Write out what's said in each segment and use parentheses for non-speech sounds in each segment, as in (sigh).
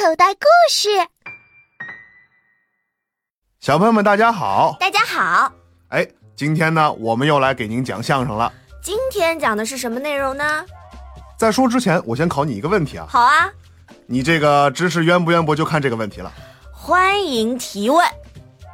口袋故事。小朋友们，大家好！大家好，哎，今天呢，我们又来给您讲相声了。今天讲的是什么内容呢？在说之前，我先考你一个问题啊，好啊，你这个知识渊不渊博，就看这个问题了。欢迎提问。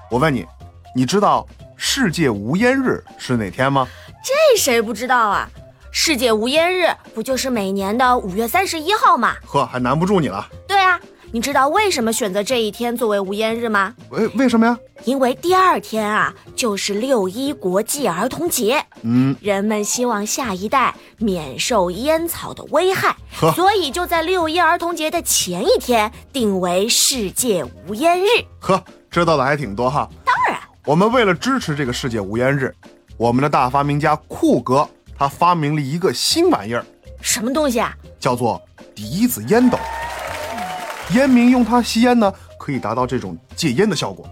我问你，你知道世界无烟日是哪天吗？这谁不知道啊？世界无烟日不就是每年的五月三十一号吗？呵，还难不住你了。对啊，你知道为什么选择这一天作为无烟日吗？为为什么呀？因为第二天啊，就是六一国际儿童节。嗯，人们希望下一代免受烟草的危害，所以就在六一儿童节的前一天定为世界无烟日。呵，知道的还挺多哈。当然，我们为了支持这个世界无烟日，我们的大发明家库格他发明了一个新玩意儿，什么东西啊？叫做笛子烟斗。烟民用它吸烟呢，可以达到这种戒烟的效果。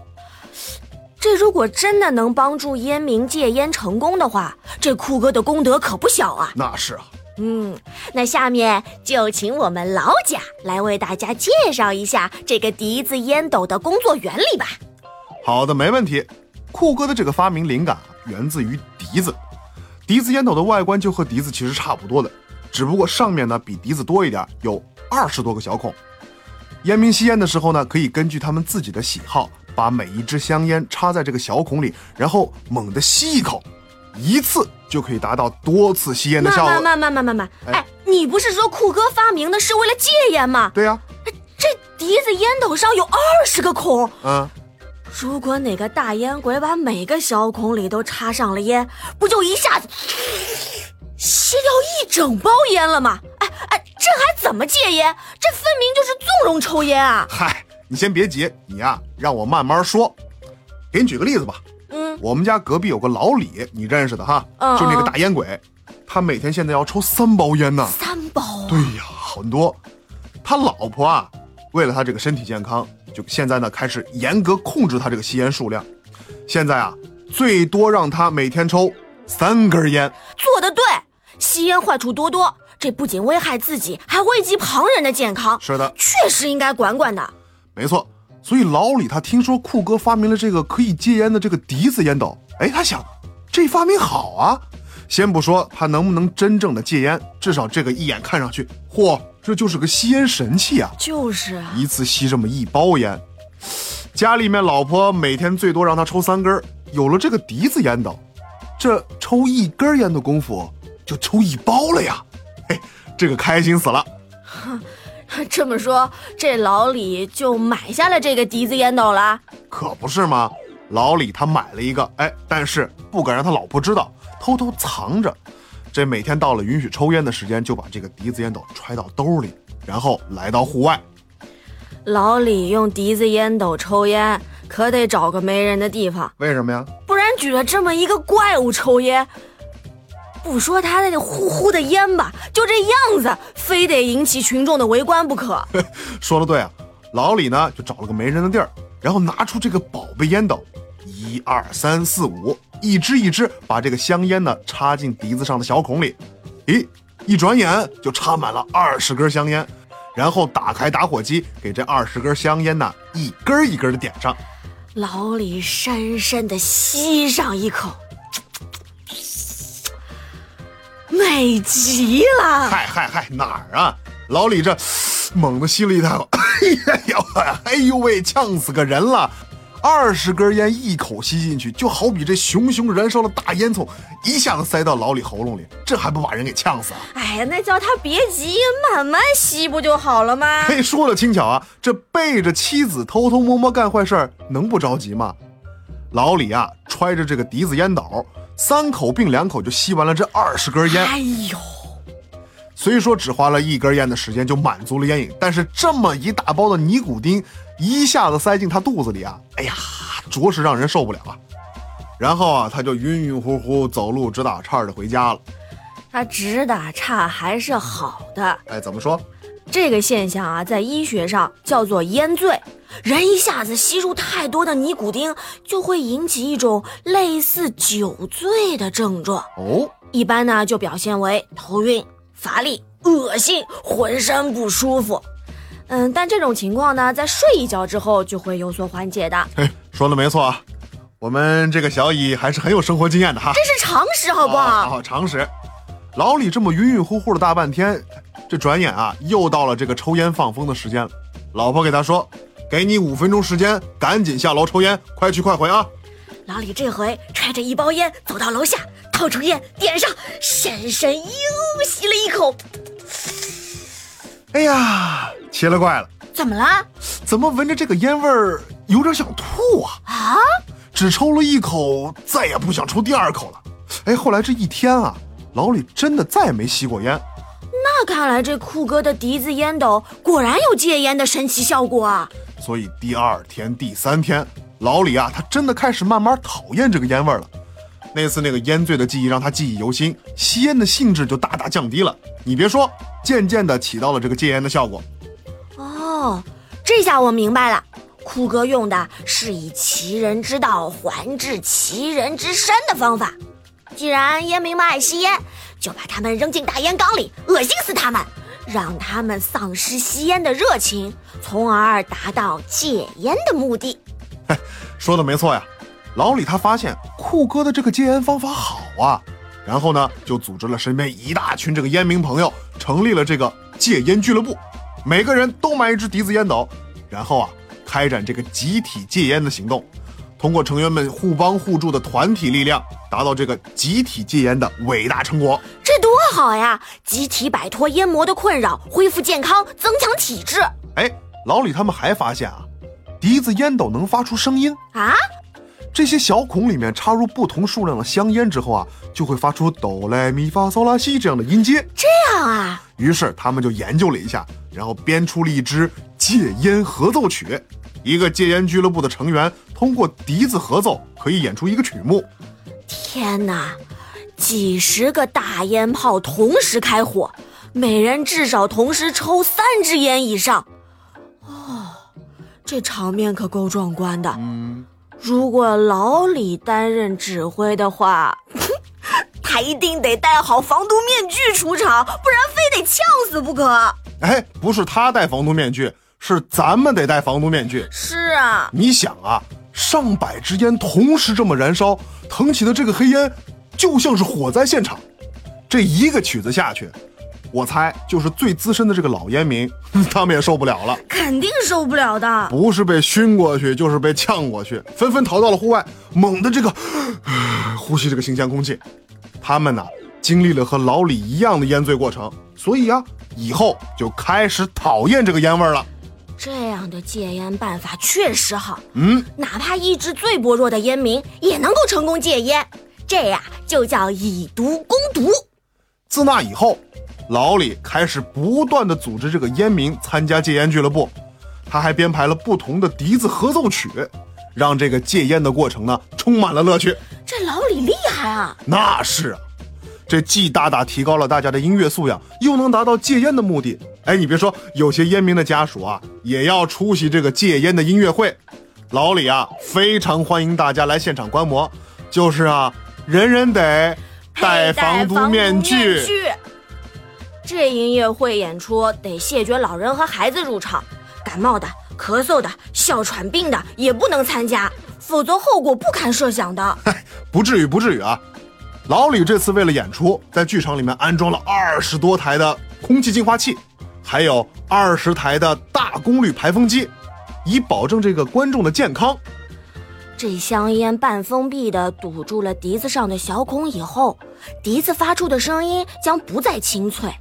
这如果真的能帮助烟民戒烟成功的话，这酷哥的功德可不小啊！那是啊，嗯，那下面就请我们老贾来为大家介绍一下这个笛子烟斗的工作原理吧。好的，没问题。酷哥的这个发明灵感啊，源自于笛子。笛子烟斗的外观就和笛子其实差不多的，只不过上面呢比笛子多一点，有二十多个小孔。烟民吸烟的时候呢，可以根据他们自己的喜好，把每一支香烟插在这个小孔里，然后猛地吸一口，一次就可以达到多次吸烟的效果。慢慢慢慢慢慢，哎哎，你不是说酷哥发明的是为了戒烟吗？对呀、这笛子烟斗上有二十个孔，嗯，如果哪个大烟鬼把每个小孔里都插上了烟，不就一下子吸掉一整包烟了吗？这还怎么戒烟？这分明就是纵容抽烟啊！嗨，你先别急，你呀、让我慢慢说。给你举个例子吧，嗯，我们家隔壁有个老李，你认识的哈，嗯就那个大烟鬼，他每天现在要抽三包烟呢。三包啊！对呀，很多。他老婆啊，为了他这个身体健康，就现在呢开始严格控制他这个吸烟数量。现在啊，最多让他每天抽三根烟。做的对，吸烟坏处多多，这不仅危害自己，还危及旁人的健康，是的，确实应该管管的。没错。所以老李他听说酷哥发明了这个可以戒烟的这个笛子烟斗，哎，他想，这发明好啊。先不说他能不能真正的戒烟，至少这个一眼看上去，嚯，这就是个吸烟神器啊！就是啊，一次吸这么一包烟，家里面老婆每天最多让他抽三根儿，有了这个笛子烟斗，这抽一根烟的功夫就抽一包了呀！嘿，(laughs) 这个开心死了。(laughs) 这么说，这老李就买下了这个笛子烟斗了。可不是吗？老李他买了一个，哎，但是不敢让他老婆知道，偷偷藏着。这每天到了允许抽烟的时间，就把这个笛子烟斗揣到兜里，然后来到户外。老李用笛子烟斗抽烟，可得找个没人的地方，为什么呀？不然举着这么一个怪物抽烟，不说他那个呼呼的烟吧，就这样子，非得引起群众的围观不可。(laughs) 说的对啊，老李呢就找了个没人的地儿，然后拿出这个宝贝烟斗，一二三四五，一支一支把这个香烟呢插进笛子上的小孔里，咦，一转眼就插满了二十根香烟，然后打开打火机，给这二十根香烟呢一根一根的点上。老李深深的吸上一口，美极了。嗨嗨嗨，哪儿啊？老李这猛地吸了一大口，(laughs) 哎呀哎呦喂，呛死个人了！二十根烟一口吸进去，就好比这熊熊燃烧的大烟囱一下子塞到老李喉咙里，这还不把人给呛死啊？哎呀，那叫他别急，慢慢吸不就好了吗？嘿，说的轻巧啊，这背着妻子偷偷摸摸干坏事儿，能不着急吗？老李啊，揣着这个笛子烟斗，三口并两口就吸完了这二十根烟。哎呦，虽说只花了一根烟的时间就满足了烟瘾，但是这么一大包的尼古丁一下子塞进他肚子里啊，哎呀，着实让人受不了啊。然后啊，他就晕晕乎乎走路直打岔的回家了。他直打岔还是好的。哎，怎么说？这个现象啊，在医学上叫做烟醉。人一下子吸入太多的尼古丁，就会引起一种类似酒醉的症状。哦，一般呢，就表现为头晕、乏力、恶心、浑身不舒服。嗯，但这种情况呢，在睡一觉之后就会有所缓解的。(laughs) 嘿，说的没错啊，我们这个小乙还是很有生活经验的哈。这是常识，好不好？好，常识。老李这么晕晕乎乎的大半天，这转眼啊，又到了这个抽烟放风的时间了。老婆给他说：“给你五分钟时间，赶紧下楼抽烟，快去快回啊！”老李这回揣着一包烟走到楼下，掏出烟点上，深深又吸了一口。哎呀，奇了怪了，怎么了？怎么闻着这个烟味儿有点想吐啊？啊！只抽了一口，再也不想抽第二口了。哎，后来这一天啊，老李真的再也没吸过烟。那看来这酷哥的笛子烟斗果然有戒烟的神奇效果啊！所以第二天、第三天，老李啊，他真的开始慢慢讨厌这个烟味了。那次那个烟醉的记忆让他记忆犹新，吸烟的兴致就大大降低了。你别说，渐渐的起到了这个戒烟的效果。哦，这下我明白了，酷哥用的是以其人之道还治其人之身的方法。既然烟民们爱吸烟，就把他们扔进大烟缸里，恶心死他们，让他们丧失吸烟的热情，从而达到戒烟的目的。嘿，说的没错呀。老李他发现酷哥的这个戒烟方法好啊，然后呢就组织了身边一大群这个烟民朋友，成立了这个戒烟俱乐部，每个人都买一支笛子烟斗，然后啊开展这个集体戒烟的行动，通过成员们互帮互助的团体力量，达到这个集体戒烟的伟大成果。这多好呀！集体摆脱烟魔的困扰，恢复健康，增强体质。哎，老李他们还发现啊，笛子烟斗能发出声音啊。这些小孔里面插入不同数量的香烟之后啊，就会发出哆来咪发嗦拉西这样的音阶。这样啊，于是他们就研究了一下，然后编出了一支戒烟合奏曲。一个戒烟俱乐部的成员通过笛子合奏，可以演出一个曲目。天哪，几十个大烟炮同时开火，每人至少同时抽三支烟以上。哦，这场面可够壮观的。嗯。如果老李担任指挥的话，(laughs) 他一定得戴好防毒面具出场，不然非得呛死不可。哎，不是他戴防毒面具，是咱们得戴防毒面具。是啊，你想啊，上百支烟同时这么燃烧，腾起的这个黑烟，就像是火灾现场。这一个曲子下去。我猜就是最资深的这个老烟民，(laughs) 他们也受不了了，肯定受不了的。不是被熏过去，就是被呛过去，纷纷逃到了户外，猛的这个 (sighs) 呼吸这个新鲜空气。他们呢，经历了和老李一样的烟醉过程，所以啊，以后就开始讨厌这个烟味了。这样的戒烟办法确实好，嗯，哪怕意志最薄弱的烟民也能够成功戒烟，这呀就叫以毒攻毒。自那以后。老李开始不断的组织这个烟民参加戒烟俱乐部，他还编排了不同的笛子合奏曲，让这个戒烟的过程呢充满了乐趣。这老李厉害啊！那是啊，这既大大提高了大家的音乐素养，又能达到戒烟的目的。哎，你别说，有些烟民的家属啊，也要出席这个戒烟的音乐会。老李啊，非常欢迎大家来现场观摩。就是啊，人人得戴防毒面具。这音乐会演出得谢绝老人和孩子入场，感冒的、咳嗽的、哮喘病的也不能参加，否则后果不堪设想的。(laughs) 不至于，不至于啊！老李这次为了演出，在剧场里面安装了二十多台的空气净化器，还有二十台的大功率排风机，以保证这个观众的健康。这香烟半封闭的堵住了笛子上的小孔以后，笛子发出的声音将不再清脆。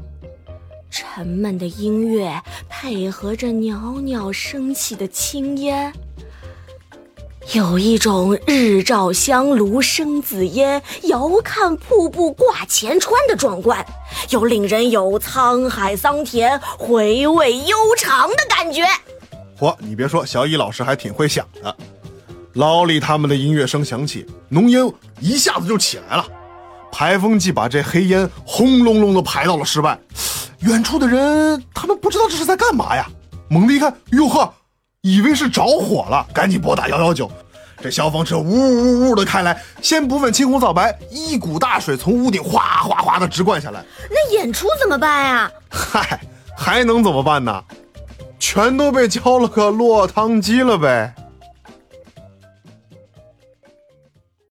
沉闷的音乐配合着袅袅升起的青烟，有一种日照香炉生紫烟，遥看瀑布挂前川的壮观，又令人有沧海桑田、回味悠长的感觉。嚯，你别说，小乙老师还挺会想的。老李他们的音乐声响起，浓烟一下子就起来了，排风机把这黑烟轰隆隆的排到了室外。远处的人，他们不知道这是在干嘛呀？猛地一看，哟呵，以为是着火了，赶紧拨打幺幺九。这消防车呜呜呜的开来，先不问青红皂白，一股大水从屋顶哗哗哗的直灌下来。那演出怎么办呀？嗨，还能怎么办呢？全都被浇了个落汤鸡了呗。